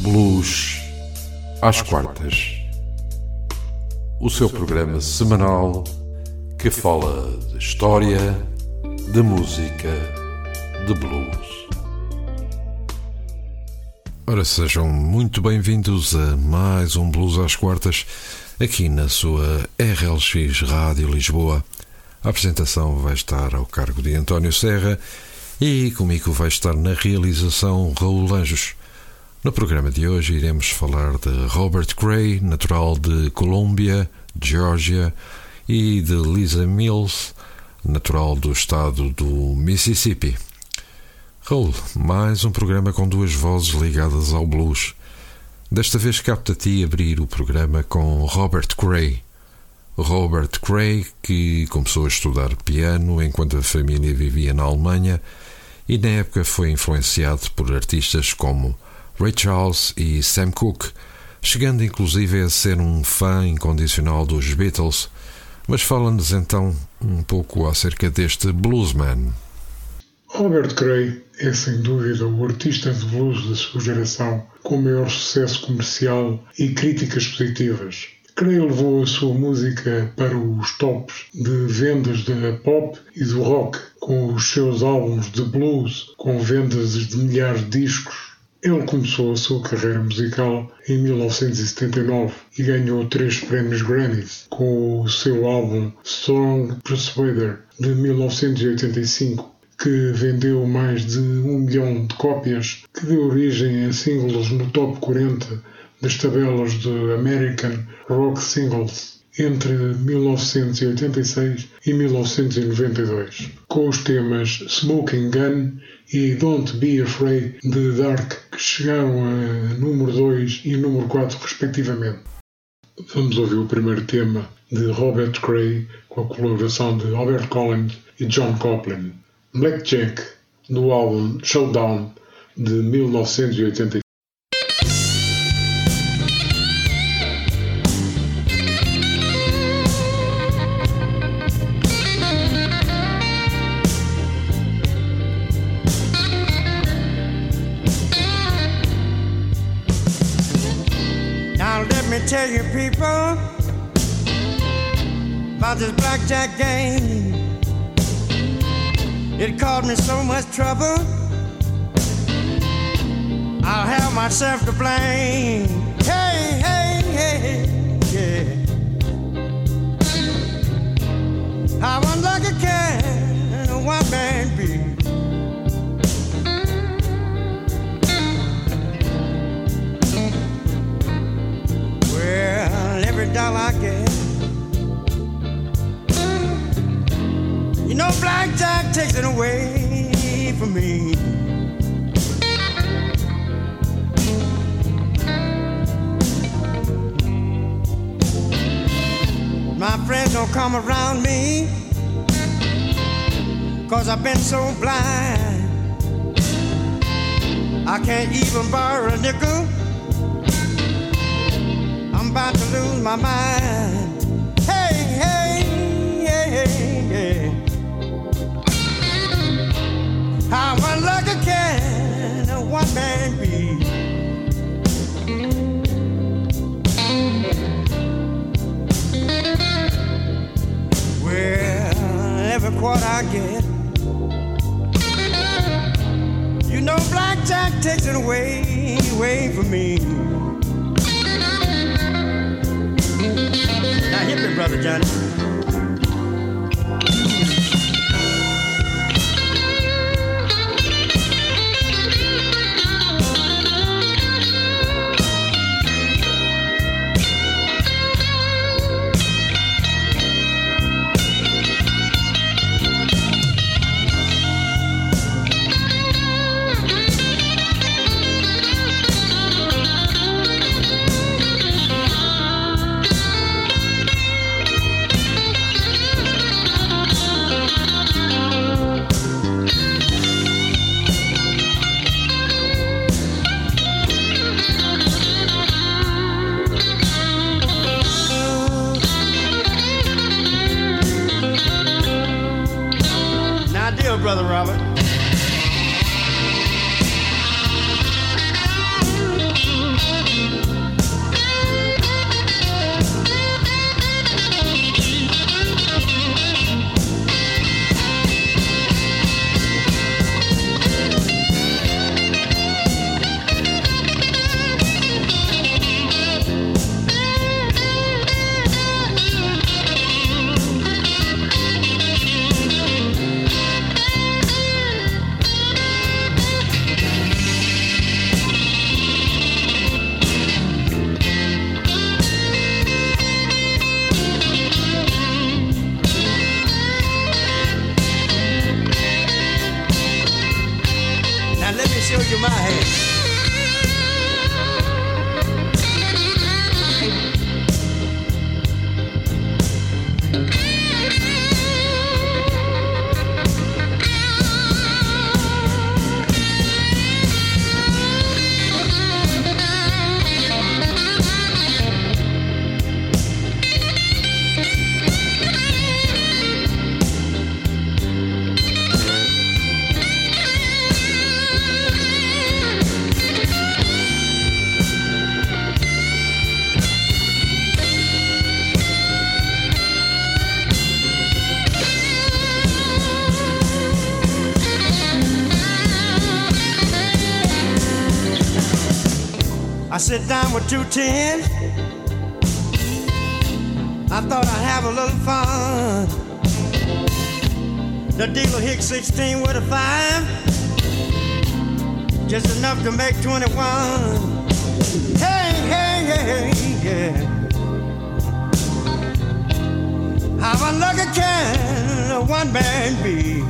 Blues às quartas. O seu programa semanal que fala de história, de música, de blues. Ora, sejam muito bem-vindos a mais um Blues às quartas aqui na sua RLX Rádio Lisboa. A apresentação vai estar ao cargo de António Serra e comigo vai estar na realização Raul Anjos. No programa de hoje iremos falar de Robert Gray, natural de Colômbia, Geórgia, e de Lisa Mills, natural do estado do Mississippi. Raul, mais um programa com duas vozes ligadas ao blues. Desta vez capta-te abrir o programa com Robert Gray. Robert Gray, que começou a estudar piano enquanto a família vivia na Alemanha e na época foi influenciado por artistas como Ray Charles e Sam Cooke, chegando inclusive a ser um fã incondicional dos Beatles. Mas fala-nos então um pouco acerca deste bluesman. Robert Gray é sem dúvida o artista de blues da sua geração com maior sucesso comercial e críticas positivas. Gray levou a sua música para os tops de vendas da pop e do rock, com os seus álbuns de blues com vendas de milhares de discos ele começou a sua carreira musical em 1979 e ganhou três prémios Grammys com o seu álbum Strong Persuader de 1985, que vendeu mais de um milhão de cópias, que deu origem a singles no top 40 das tabelas de American Rock Singles entre 1986 e 1992, com os temas Smoking Gun e Don't Be Afraid de Dark, que chegaram a número 2 e número 4, respectivamente. Vamos ouvir o primeiro tema de Robert Cray com a colaboração de Robert Collins e John Copeland, Blackjack, do álbum Showdown de 1985. Much trouble. I'll have myself to blame. Hey, hey, hey, yeah. How unlucky can one man be? Well, every dollar I get. You know, blackjack takes it away me. My friends don't come around me, cause I've been so blind. I can't even borrow a nickel I'm about to lose my mind. How unlucky can a one man be? Well, every quarter I get, you know, blackjack takes it away, away from me. hip it, brother Johnny. Sit down with two ten. I thought I'd have a little fun. The dealer hit 16 with a five, just enough to make 21. Hey, hey, hey, yeah. How unlucky can a one man be?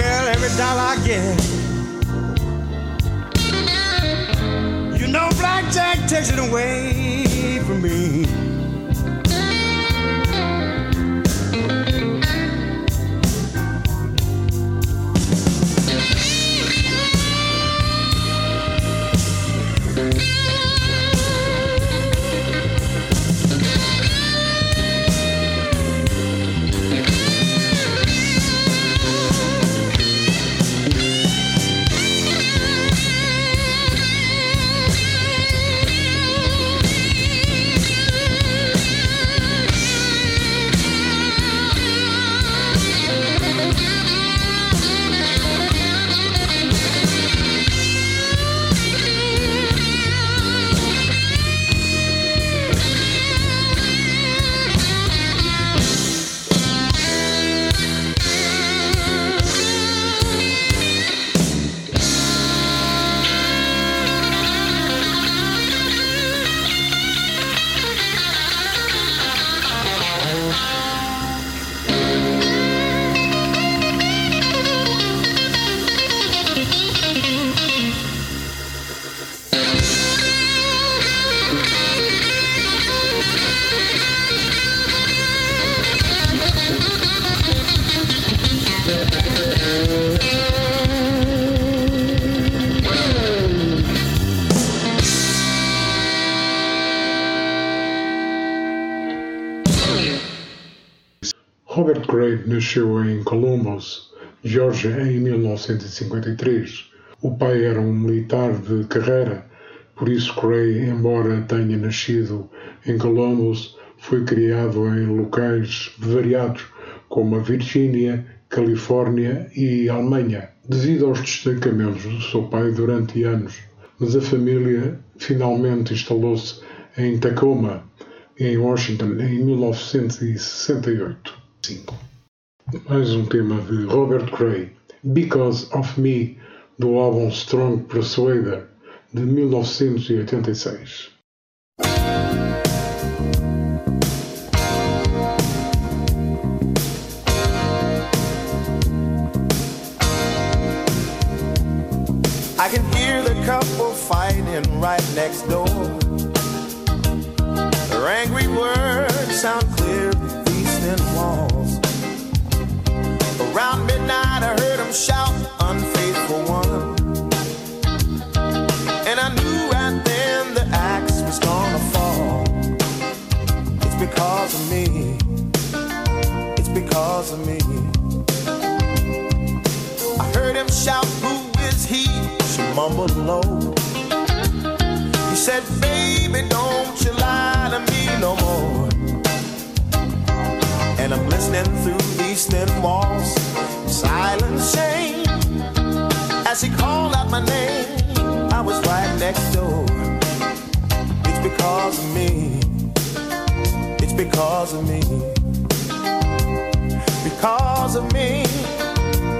Well, every dollar I get, you know, blackjack takes it away from me. Geórgia, em 1953. O pai era um militar de carreira, por isso Gray, embora tenha nascido em Columbus, foi criado em locais variados, como a Virgínia, Califórnia e Alemanha, devido aos destacamentos do seu pai durante anos. Mas a família finalmente instalou-se em Tacoma, em Washington, em 1968. Mais um tema de Robert Gray, Because of Me, do álbum Strong Persuader, de 1986. I can hear the couple fighting right next door. Their angry words sound shout, Unfaithful one. And I knew right then the axe was gonna fall. It's because of me. It's because of me. I heard him shout, Who is he? She mumbled low. He said, Baby, don't you lie to me no more. And I'm listening through these thin walls, As he called out my name, I was right next door. It's because of me. It's because of me. Because of me.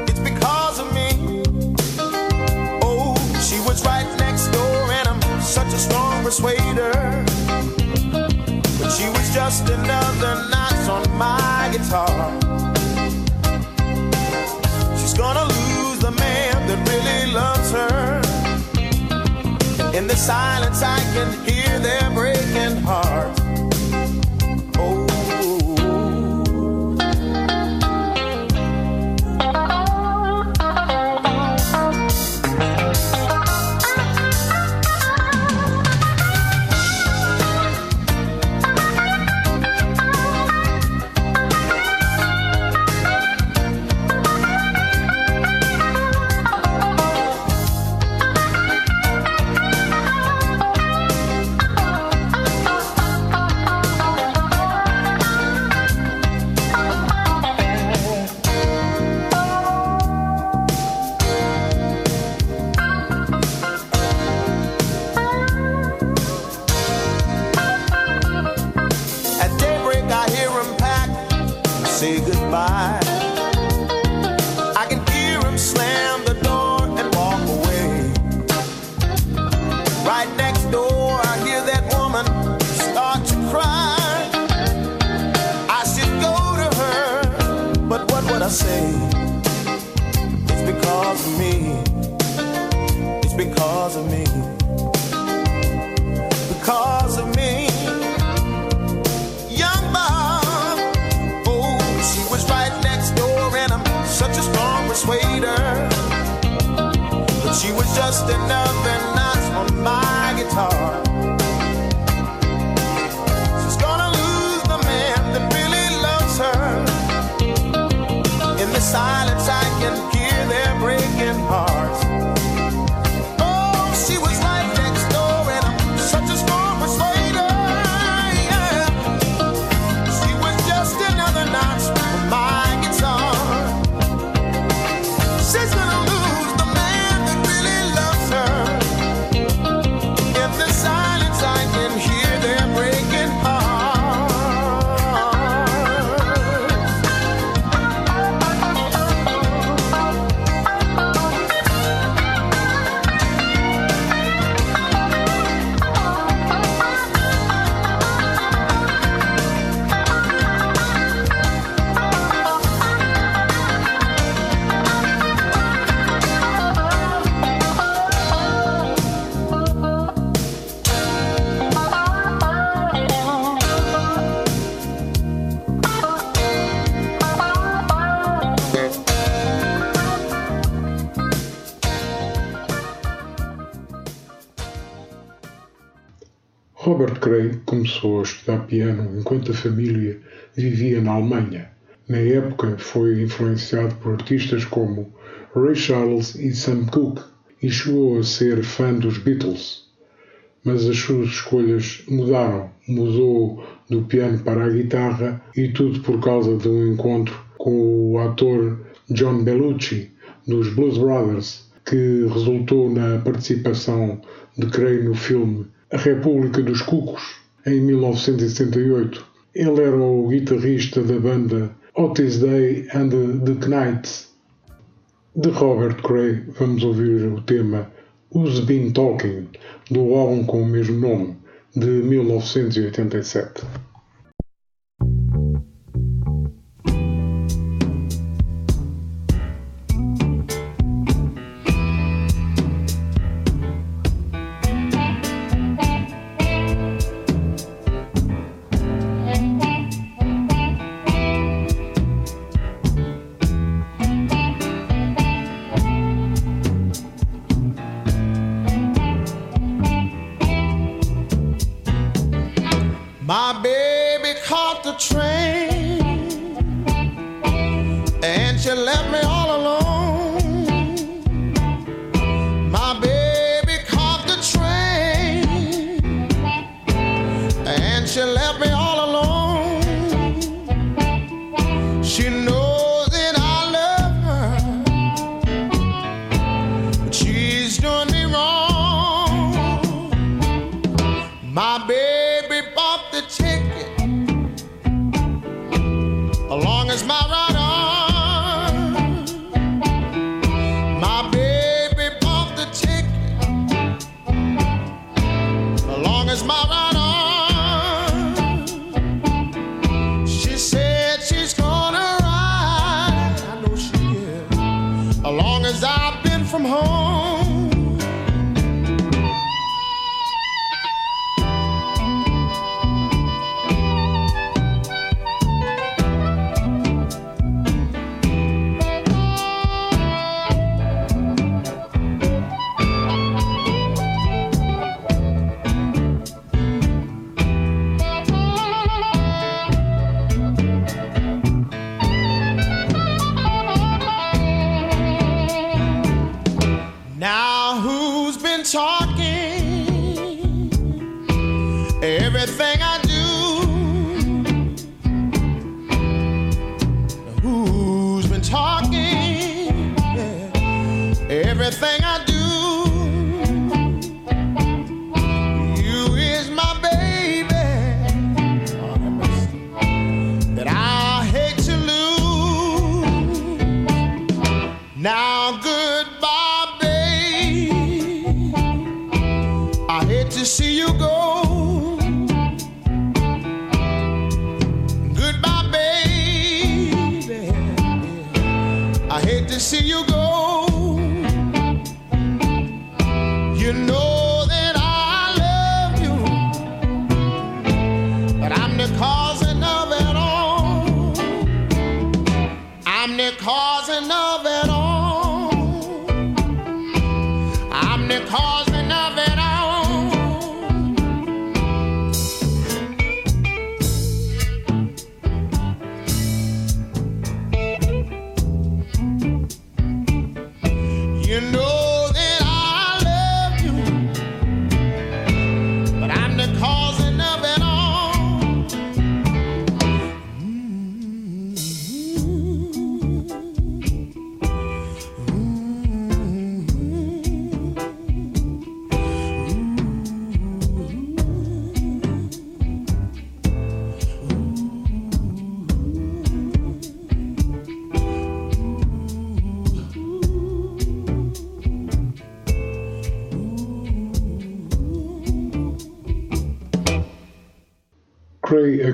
It's because of me. Oh, she was right next door, and I'm such a strong persuader. But she was just another notch on my guitar. She's gonna lose the man that loves her. In the silence, I can hear their breaking hearts. Cray começou a estudar piano enquanto a família vivia na Alemanha. Na época foi influenciado por artistas como Ray Charles e Sam Cooke e chegou a ser fã dos Beatles. Mas as suas escolhas mudaram. Mudou do piano para a guitarra e tudo por causa de um encontro com o ator John Bellucci dos Blues Brothers, que resultou na participação de Cray no filme a República dos Cucos, em 1978. Ele era o guitarrista da banda Otis Day and the Knights. De Robert Cray vamos ouvir o tema Who's Been Talking, do álbum com o mesmo nome, de 1987.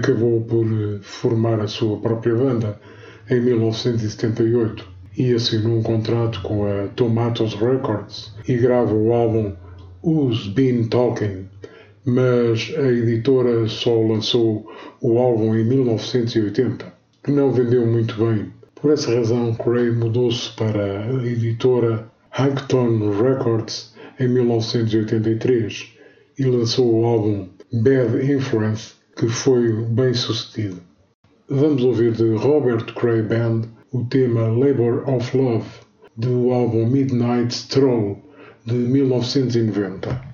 acabou por eh, formar a sua própria banda em 1978 e assinou um contrato com a Tomatoes Records e grava o álbum Who's Been Talking, mas a editora só lançou o álbum em 1980, que não vendeu muito bem. Por essa razão, Cray mudou-se para a editora Hankton Records em 1983 e lançou o álbum Bad Influence que foi bem sucedido. Vamos ouvir de Robert Cray Band o tema Labor of Love do álbum Midnight Stroll de 1990.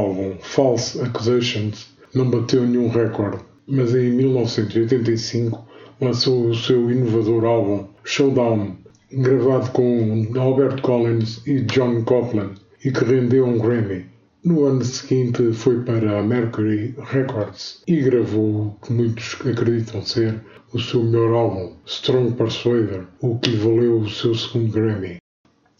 Álbum False Accusations não bateu nenhum recorde, mas em 1985 lançou o seu inovador álbum Showdown, gravado com Albert Collins e John Copland e que rendeu um Grammy. No ano seguinte foi para a Mercury Records e gravou o que muitos acreditam ser o seu melhor álbum, Strong Persuader, o que lhe valeu o seu segundo Grammy.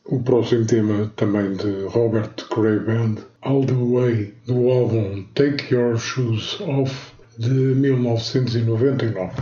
O próximo tema também de Robert Cray Band, All the Way, do álbum Take Your Shoes Off de 1999.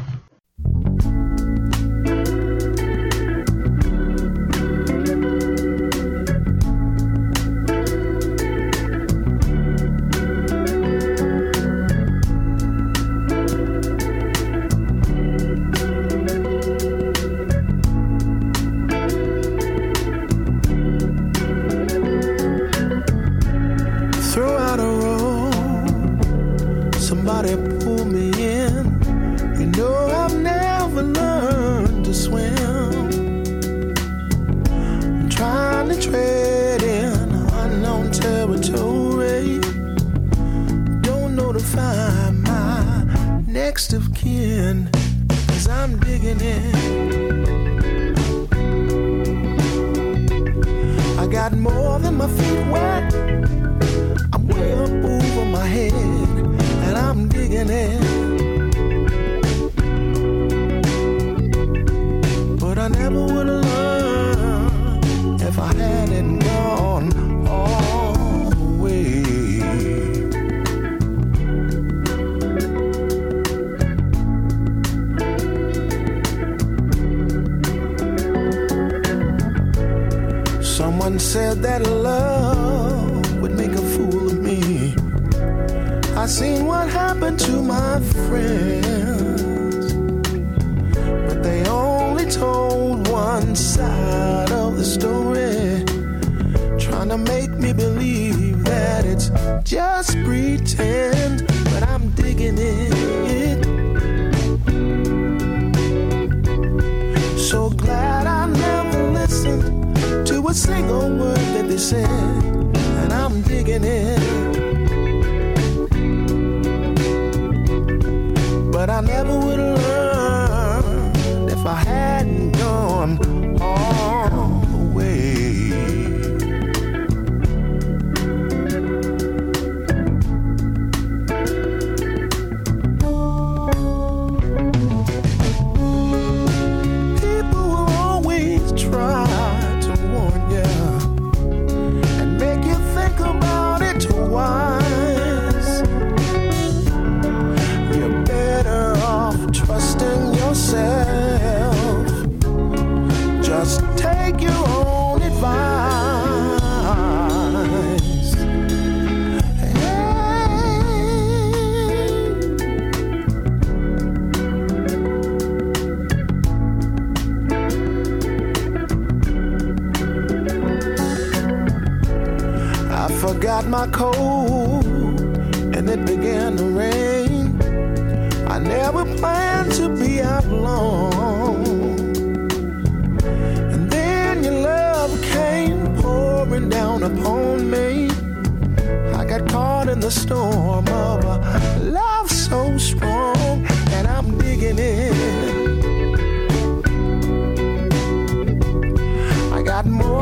My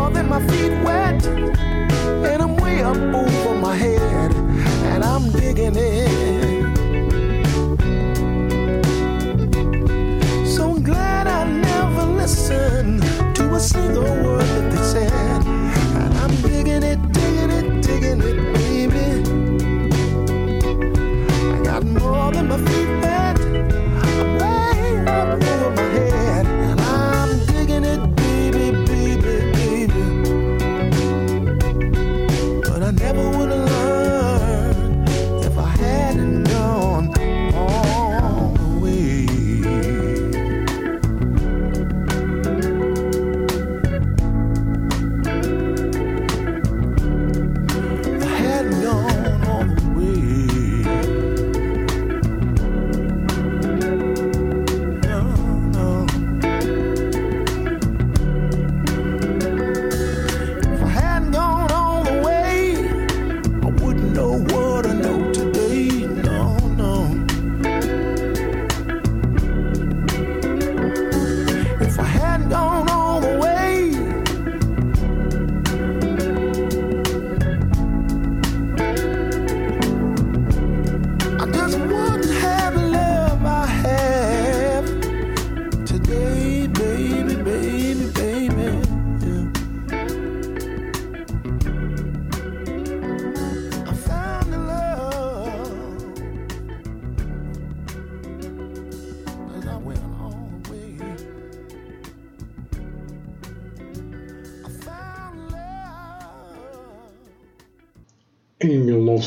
more than my feet wet And I'm way up over my head, and I'm digging in. So glad I never listened to a single word that they said,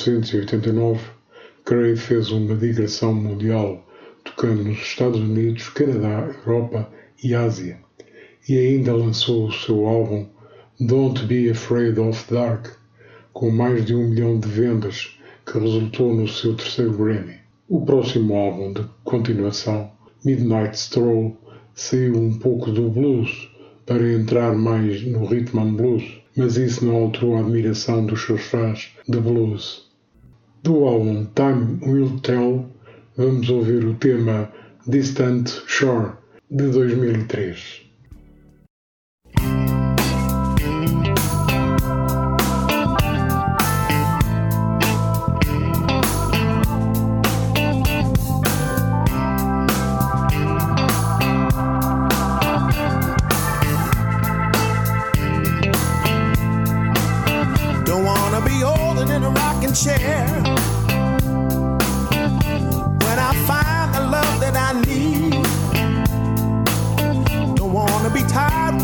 1989, Gray fez uma digressão mundial, tocando nos Estados Unidos, Canadá, Europa e Ásia, e ainda lançou o seu álbum Don't Be Afraid of Dark, com mais de um milhão de vendas, que resultou no seu terceiro Grammy. O próximo álbum de continuação, Midnight Stroll, saiu um pouco do blues para entrar mais no rhythm and blues, mas isso não alterou a admiração dos seus fãs de blues. Do álbum Time Will Tell, vamos ouvir o tema Distant Shore de 2003. Don't wanna be older in a rocking chair.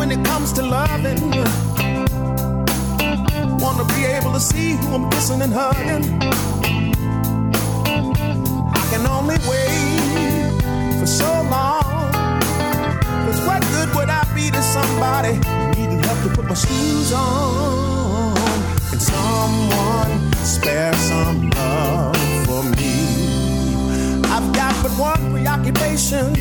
When it comes to loving. Wanna be able to see who I'm kissing and hugging. I can only wait for so long. Cause what good would I be to somebody needing help to put my shoes on? Can someone spare some love for me? I've got but one preoccupation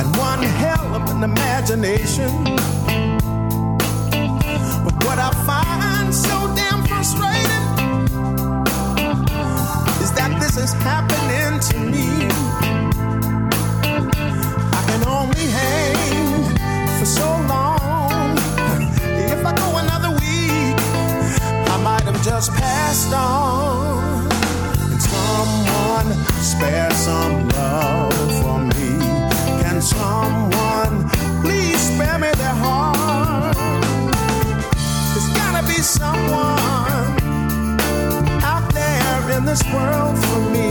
and one hell of an imagination. But what I find so damn frustrating is that this is happening to me. I can only hang for so long. If I go another week, I might have just passed on. This world for me.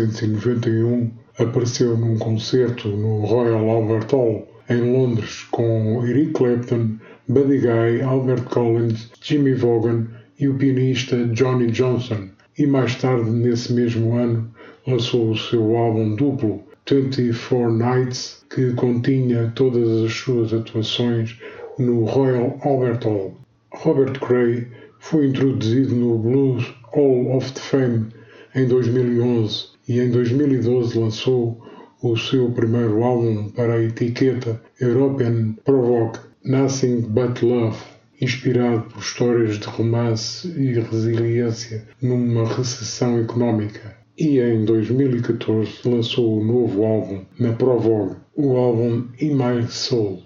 1991, apareceu num concerto no Royal Albert Hall, em Londres, com Eric Clapton, Buddy Guy, Albert Collins, Jimmy Vaughan e o pianista Johnny Johnson. E mais tarde, nesse mesmo ano, lançou o seu álbum duplo, 24 Nights, que continha todas as suas atuações no Royal Albert Hall. Robert Cray foi introduzido no Blues Hall of Fame em 2011 e em 2012 lançou o seu primeiro álbum para a etiqueta European Provoke Nothing But Love, inspirado por histórias de romance e resiliência numa recessão económica. E em 2014 lançou o novo álbum na Provogue, o álbum In My Soul.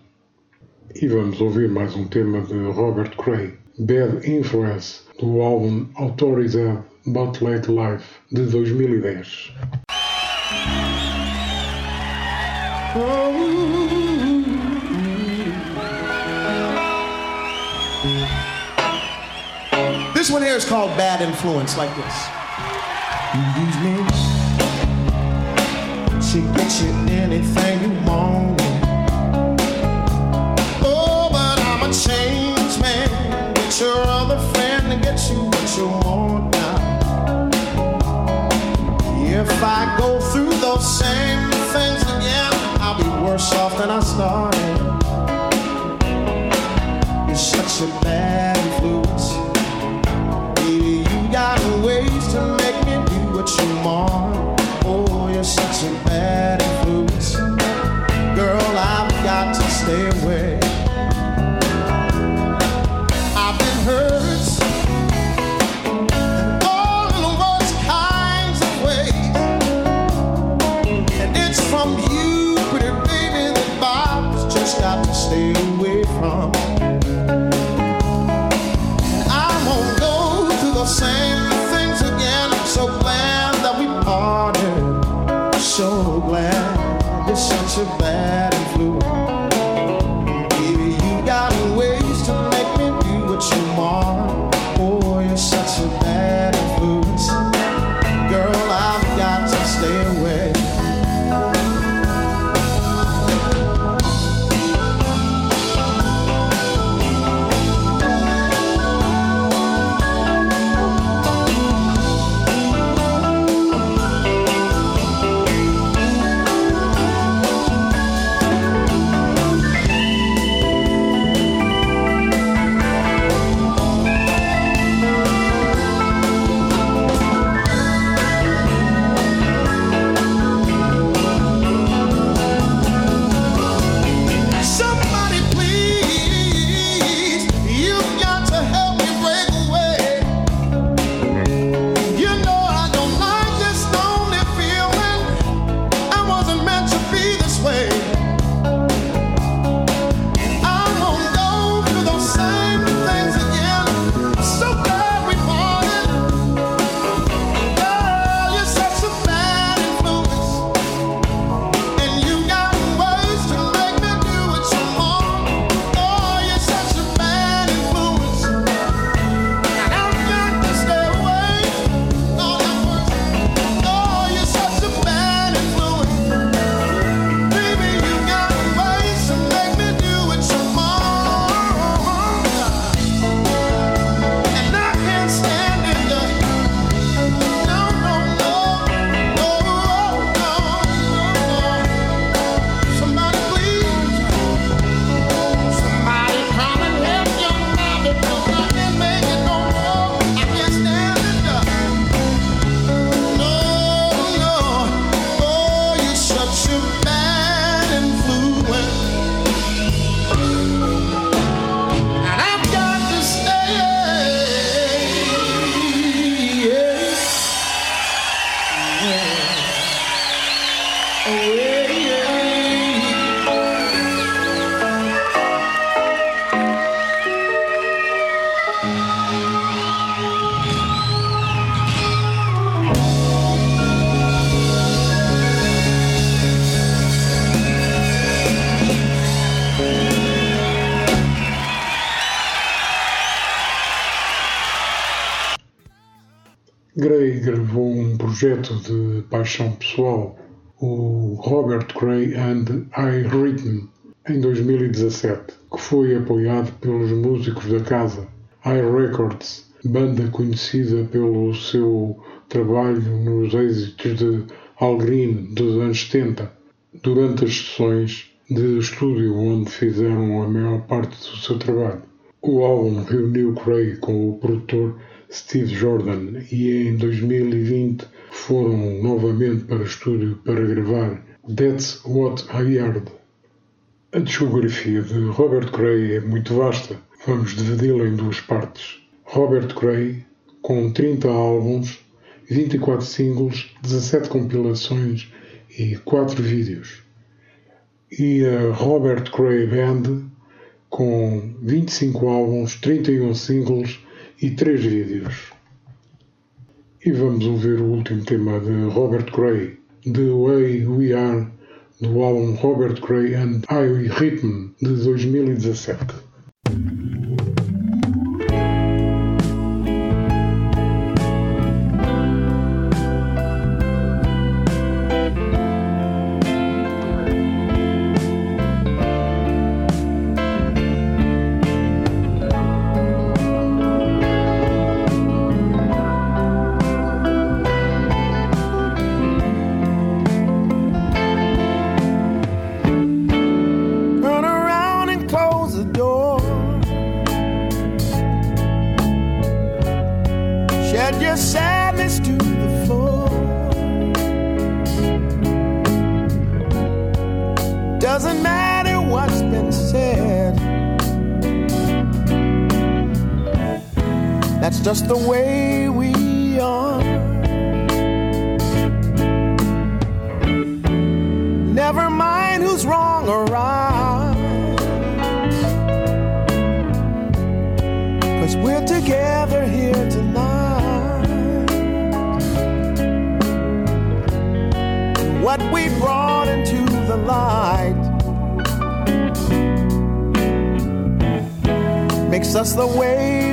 E vamos ouvir mais um tema de Robert Cray, Bad Influence, do álbum Autorized Bootleg Live de 2010. This one here is called Bad Influence, like this. Use me to get you anything you want. Oh, but I'm a man. Get your other friend to get you what you want now. If I go through those same things again, I'll be worse off than I started. You're such a bad influence. Baby, you got ways to make me do what you want. Oh, you're such a bad influence. Girl, I've got to stay away. You're such a bad de paixão pessoal, o Robert Gray and I Rhythm, em 2017, que foi apoiado pelos músicos da casa, I Records, banda conhecida pelo seu trabalho nos êxitos de Al Green dos anos 70, durante as sessões de estúdio onde fizeram a maior parte do seu trabalho. O álbum reuniu Cray com o produtor Steve Jordan e em 2020 foram novamente para estúdio para gravar That's What I Heard. A discografia de Robert Cray é muito vasta. Vamos dividi-la em duas partes. Robert Cray, com 30 álbuns, 24 singles, 17 compilações e 4 vídeos. E a Robert Cray Band, com 25 álbuns, 31 singles e 3 vídeos. E vamos ouvir o último tema de Robert Cray, The Way We Are, do álbum Robert Cray and I Rhythm de 2017. Makes us the way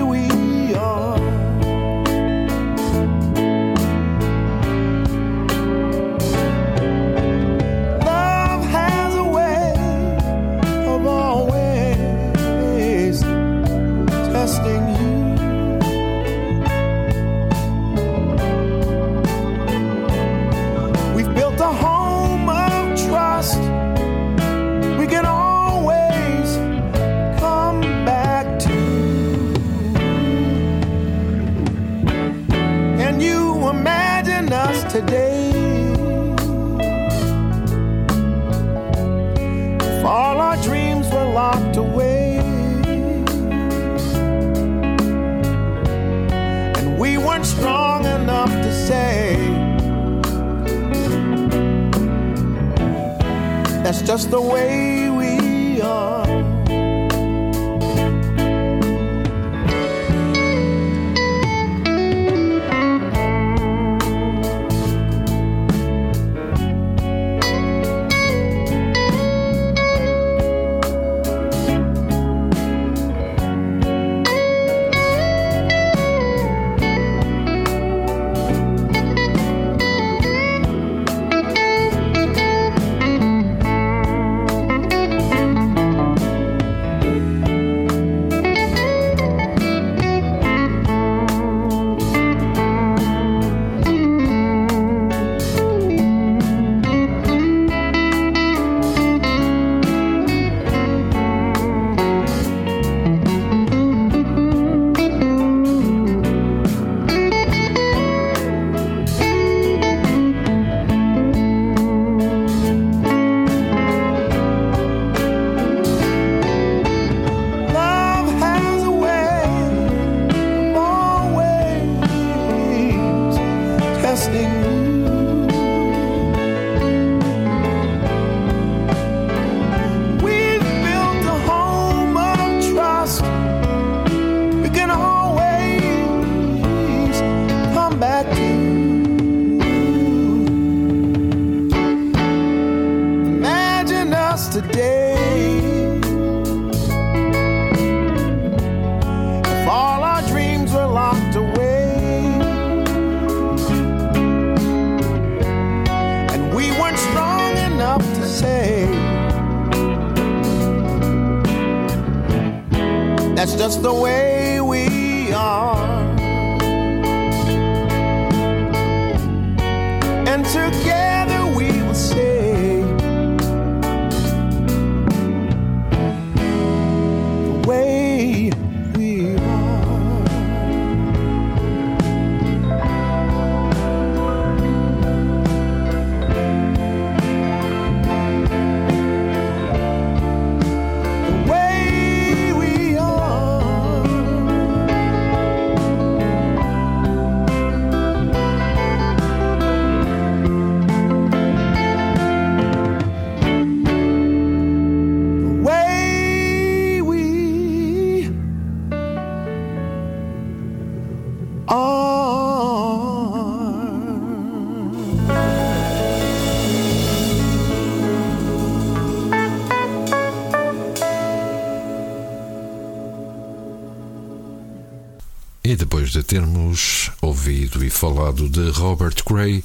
termos ouvido e falado de Robert Gray,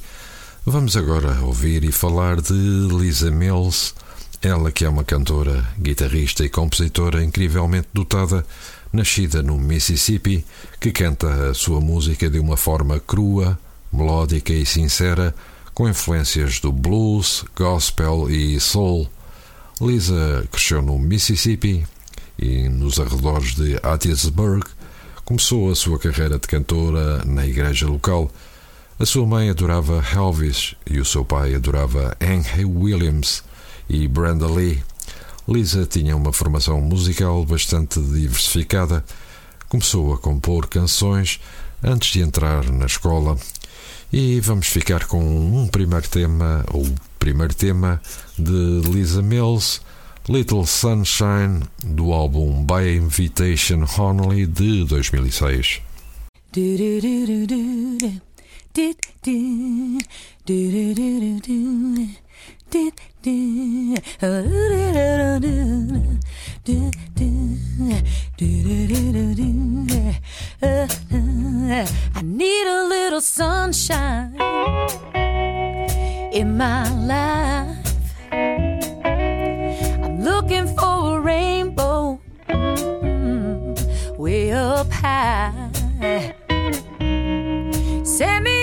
vamos agora ouvir e falar de Lisa Mills, ela que é uma cantora, guitarrista e compositora incrivelmente dotada, nascida no Mississippi, que canta a sua música de uma forma crua, melódica e sincera, com influências do blues, gospel e soul. Lisa cresceu no Mississippi e nos arredores de Hattiesburg, Começou a sua carreira de cantora na igreja local. A sua mãe adorava Elvis e o seu pai adorava Hank Williams e Brenda Lee. Lisa tinha uma formação musical bastante diversificada. Começou a compor canções antes de entrar na escola. E vamos ficar com um primeiro tema, ou primeiro tema de Lisa Mills Little Sunshine do álbum By Invitation Honolulu de 2006. I need a little sunshine in my life looking for a rainbow mm, way up high. Send me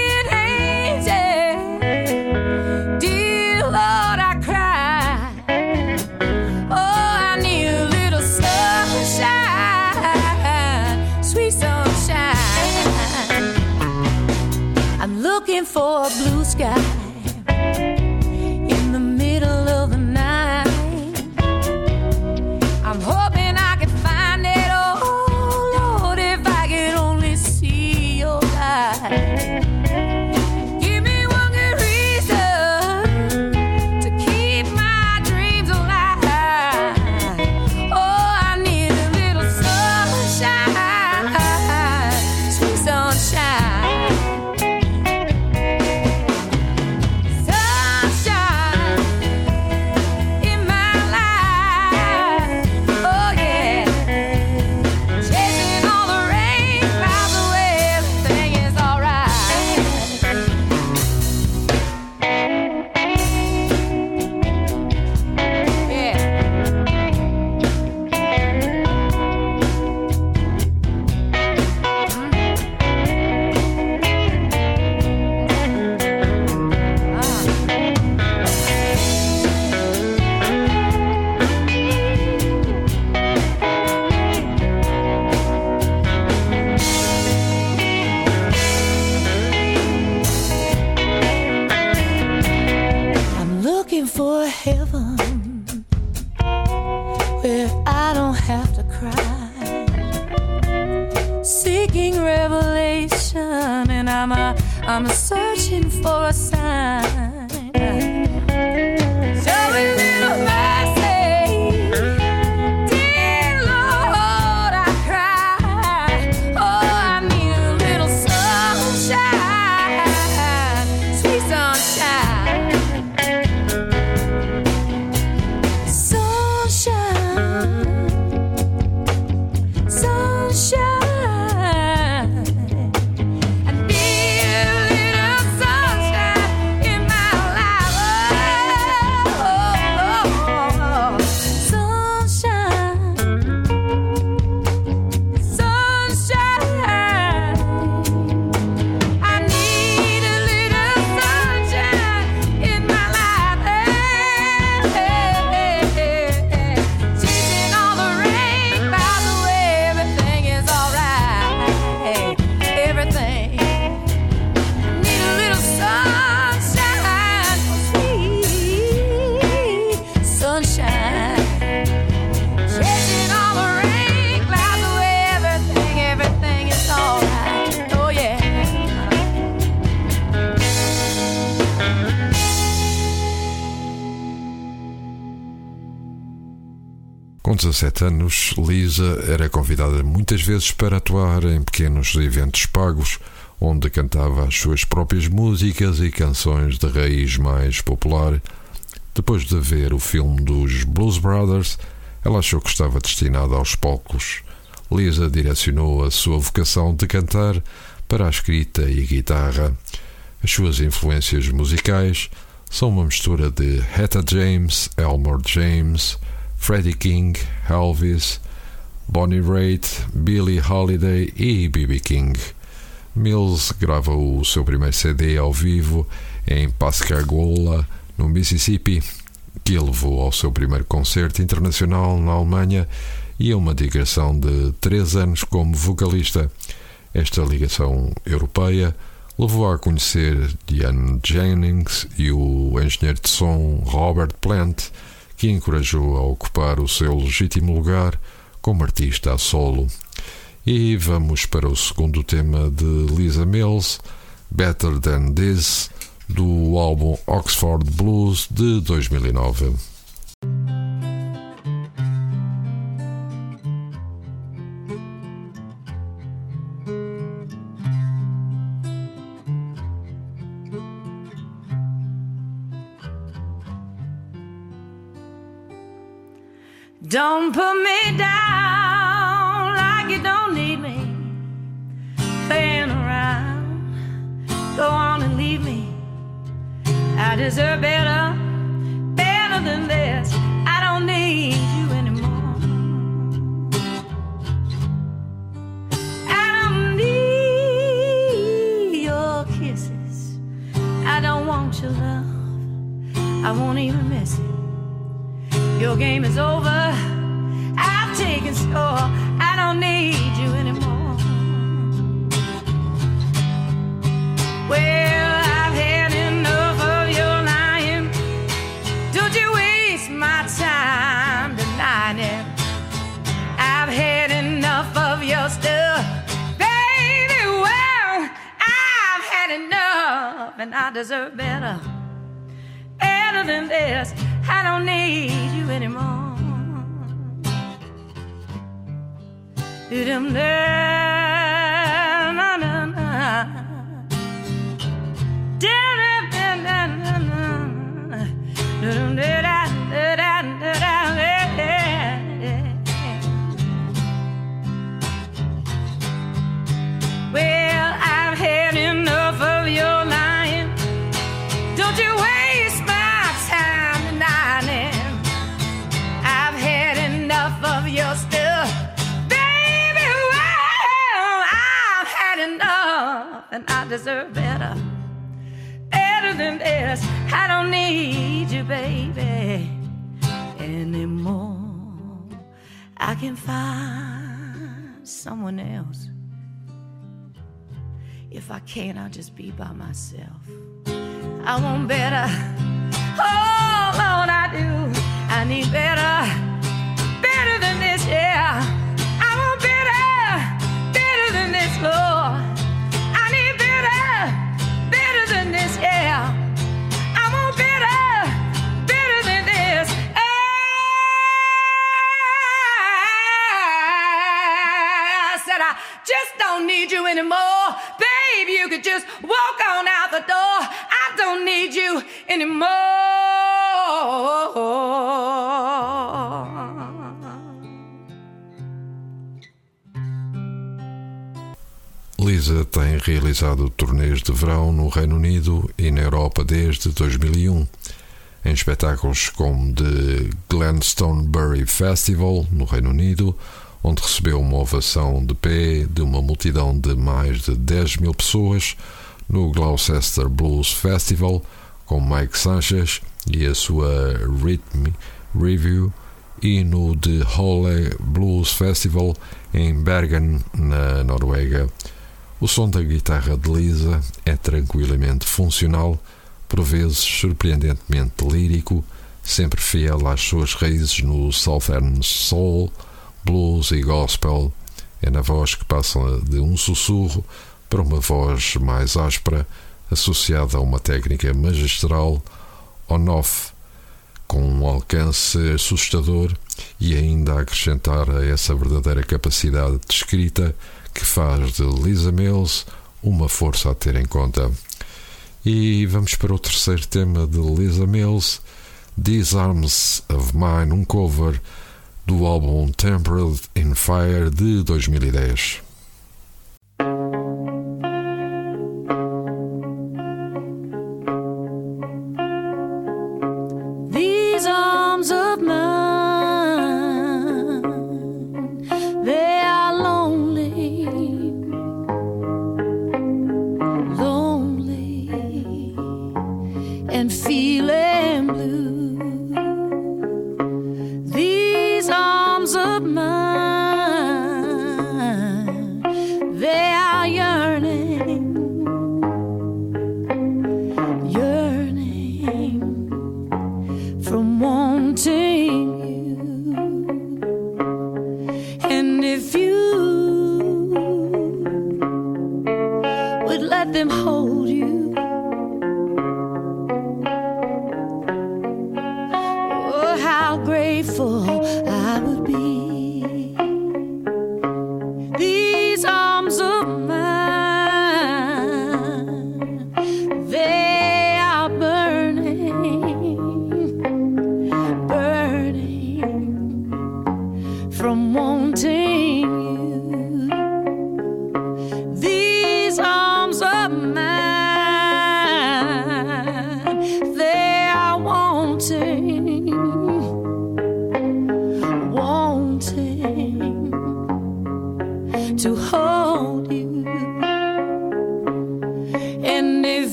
17 anos, Lisa era convidada muitas vezes para atuar em pequenos eventos pagos, onde cantava as suas próprias músicas e canções de raiz mais popular. Depois de ver o filme dos Blues Brothers, ela achou que estava destinada aos palcos. Lisa direcionou a sua vocação de cantar para a escrita e guitarra. As suas influências musicais são uma mistura de Etta James, Elmore James, Freddie King, Elvis, Bonnie Raitt, Billie Holiday e B.B. King. Mills grava o seu primeiro CD ao vivo em Pascagoula, no Mississippi, que levou ao seu primeiro concerto internacional na Alemanha e a uma digressão de três anos como vocalista. Esta ligação europeia levou a conhecer Diane Jennings e o engenheiro de som Robert Plant, que encorajou a ocupar o seu legítimo lugar como artista a solo. E vamos para o segundo tema de Lisa Mills, Better Than This, do álbum Oxford Blues de 2009. Don't put me down like you don't need me. Playing around, go on and leave me. I deserve better, better than this. I don't need you anymore. I don't need your kisses. I don't want your love. I won't even miss it. Your game is over. I've taken score. I don't need you anymore. Well, I've had enough of your lying. Don't you waste my time denying it. I've had enough of your stuff, baby. Well, I've had enough, and I deserve better better than this. I don't need you anymore. Well, baby, anymore. I can find someone else. If I can't, I'll just be by myself. I want better. Oh, Lord, I do. I need better. Better than this, yeah. I want better. Better than this, Lord. Don't need you anymore. Babe, you could just walk on out the door. I don't need you anymore. Lisa tem realizado turnês de verão no Reino Unido e na Europa desde 2001, em espetáculos como The Glastonbury Festival, no Reino Unido, onde recebeu uma ovação de pé de uma multidão de mais de 10 mil pessoas, no Gloucester Blues Festival, com Mike Sanchez e a sua Rhythm Review, e no The Hole Blues Festival em Bergen, na Noruega. O som da guitarra de Lisa é tranquilamente funcional, por vezes surpreendentemente lírico, sempre fiel às suas raízes no Southern Soul, blues e gospel. É na voz que passa de um sussurro para uma voz mais áspera, associada a uma técnica magistral on-off, com um alcance assustador e ainda a acrescentar a essa verdadeira capacidade de escrita que faz de Lisa Mills uma força a ter em conta. E vamos para o terceiro tema de Lisa Mills, These Arms of Mine, um cover do álbum Tempered in Fire de 2010.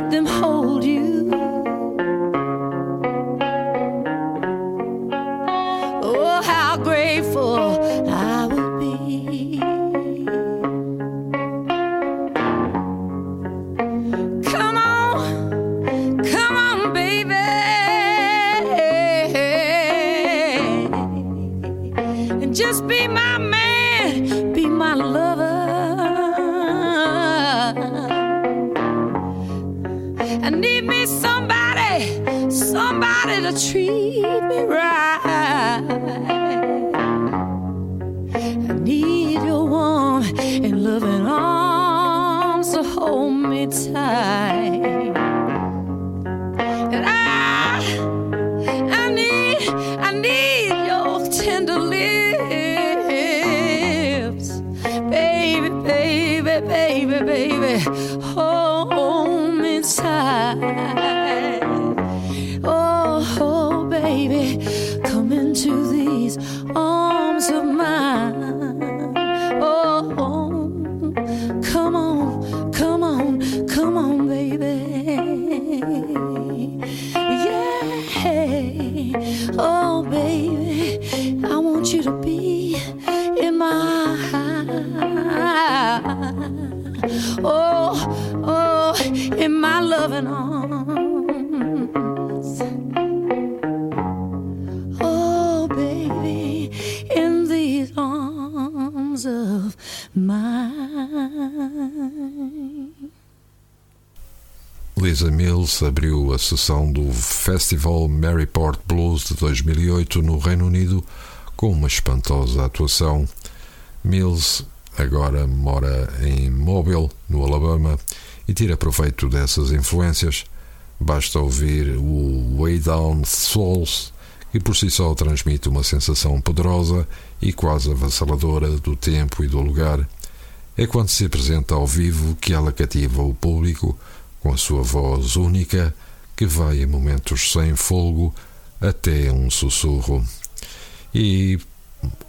Let them hold you. Mills abriu a sessão do Festival Maryport Blues de 2008 no Reino Unido com uma espantosa atuação. Mills agora mora em Mobile, no Alabama, e tira proveito dessas influências. Basta ouvir o Way Down Souls, que por si só transmite uma sensação poderosa e quase avassaladora do tempo e do lugar. É quando se apresenta ao vivo que ela cativa o público com a sua voz única, que vai em momentos sem folgo até um sussurro. E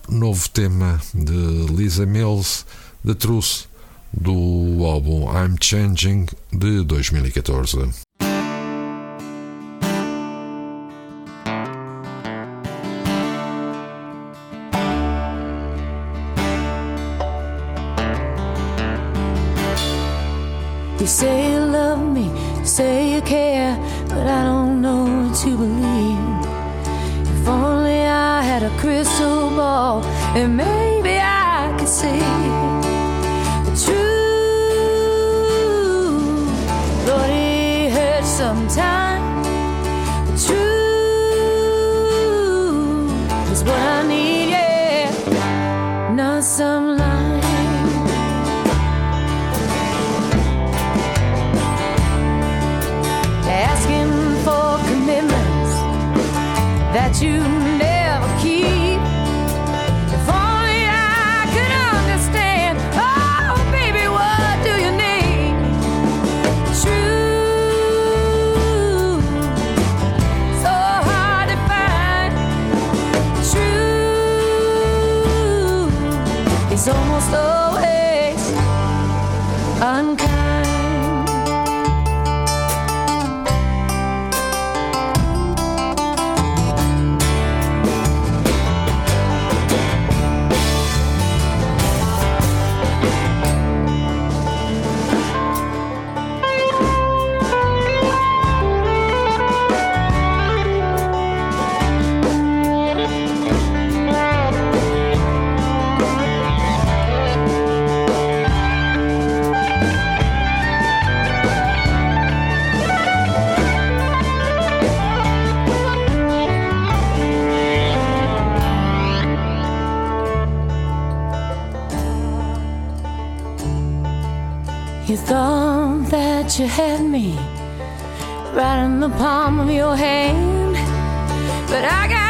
novo tema de Lisa Mills, The Truth, do álbum I'm Changing de 2014. You say ball, and You thought that you had me right in the palm of your hand, but I got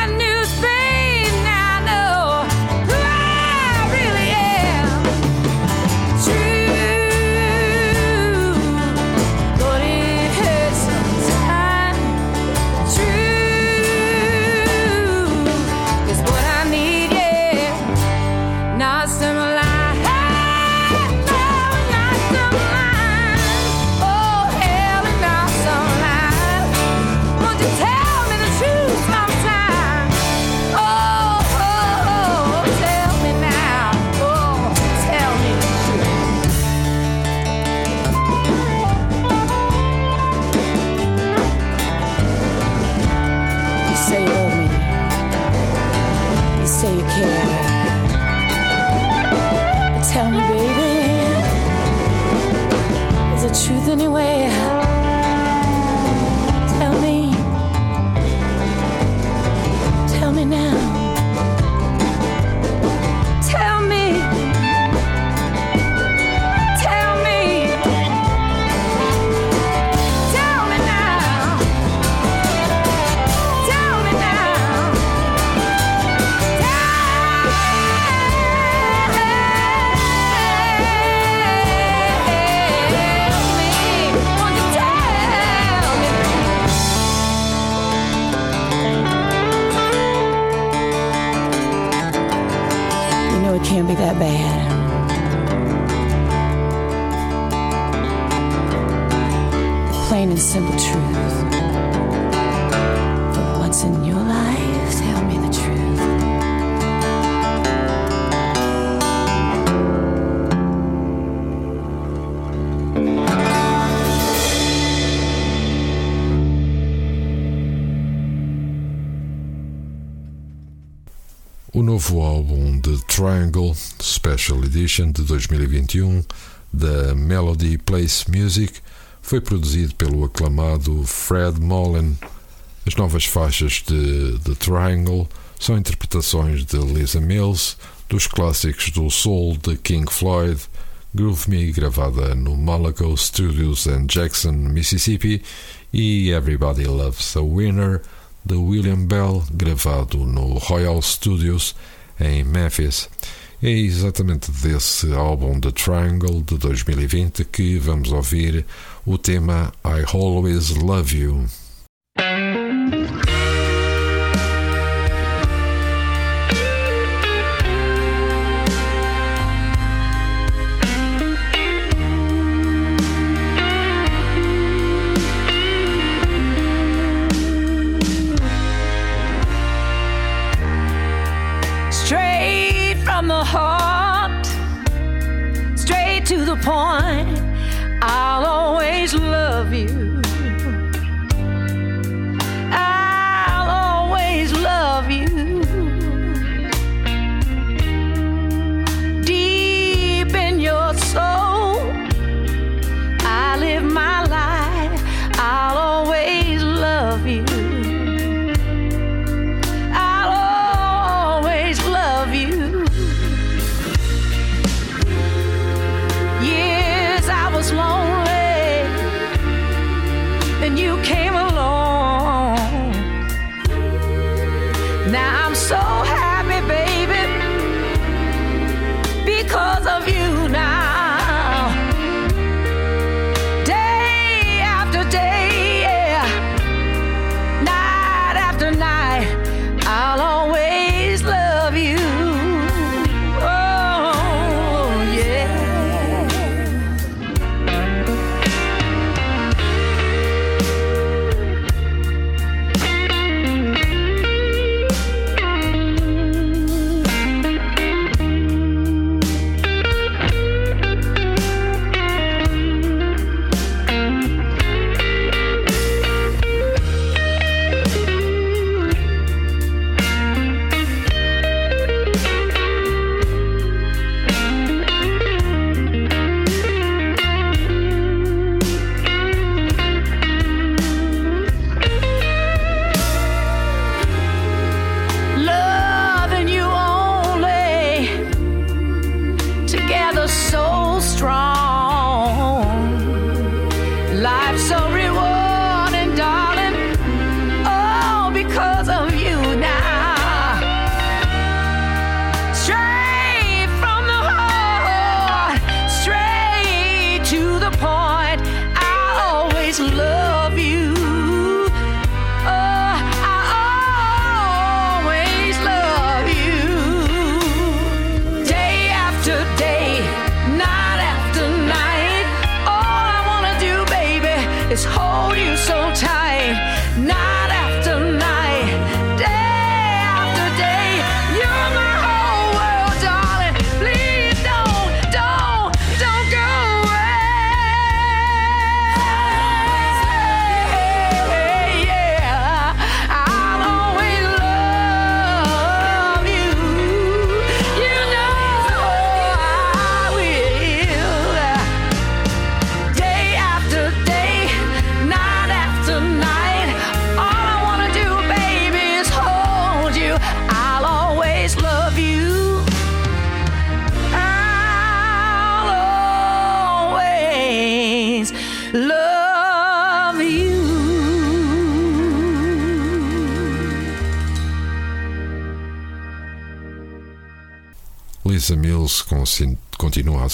novo álbum de Triangle Special Edition de 2021 da Melody Place Music foi produzido pelo aclamado Fred Mullen. As novas faixas de The Triangle são interpretações de Lisa Mills dos clássicos do soul de King Floyd, Groove Me gravada no Malaco Studios em Jackson, Mississippi e Everybody Loves a Winner de William Bell, gravado no Royal Studios em Memphis. É exatamente desse álbum The Triangle de 2020 que vamos ouvir o tema I Always Love You. Point.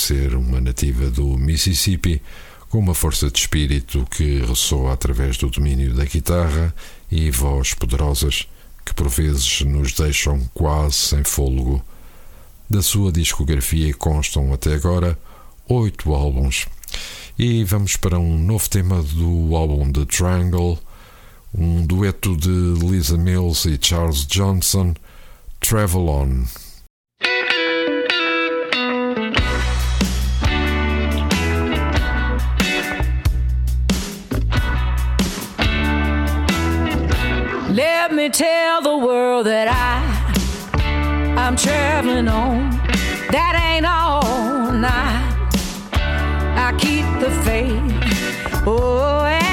ser uma nativa do Mississippi, com uma força de espírito que ressoa através do domínio da guitarra e voz poderosas que por vezes nos deixam quase sem fôlego. Da sua discografia constam até agora oito álbuns. E vamos para um novo tema do álbum The Triangle, um dueto de Lisa Mills e Charles Johnson, Travel On. tell the world that I, I'm traveling on. That ain't all. Nah, I keep the faith. Oh,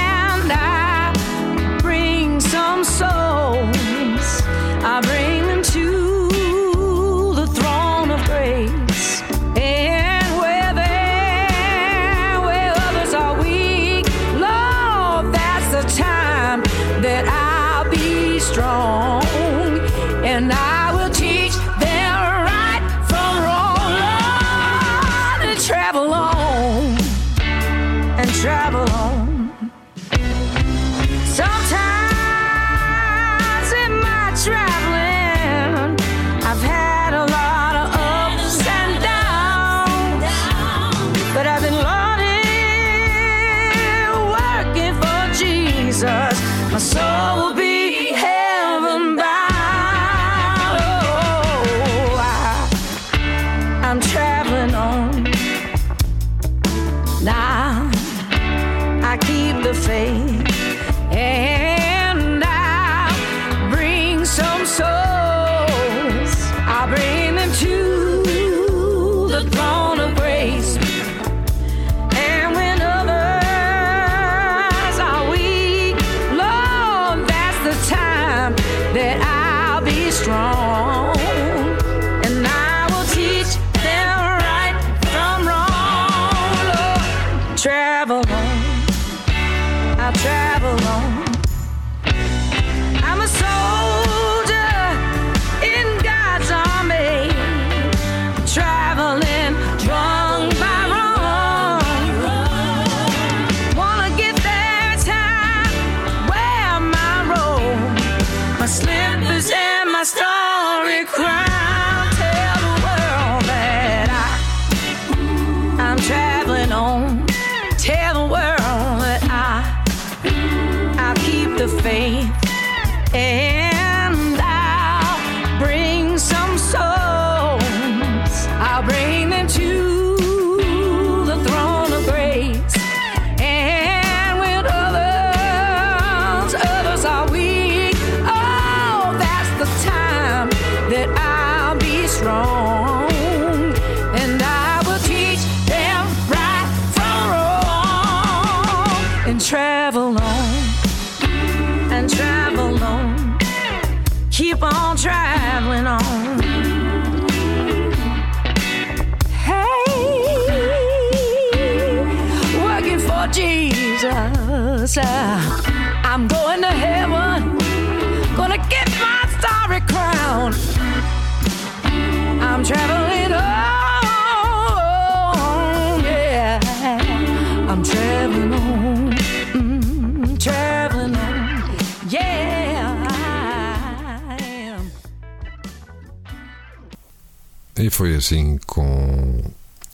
foi assim com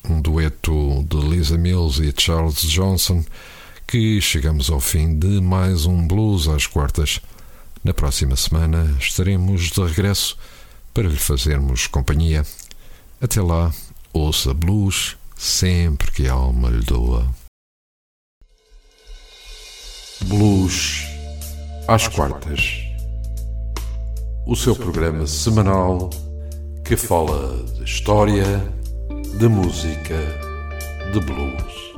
um dueto de Lisa Mills e Charles Johnson que chegamos ao fim de mais um Blues às quartas. Na próxima semana estaremos de regresso para lhe fazermos companhia. Até lá, ouça blues sempre que a alma lhe doa. Blues às quartas. O seu programa semanal que fala de história, de música, de blues.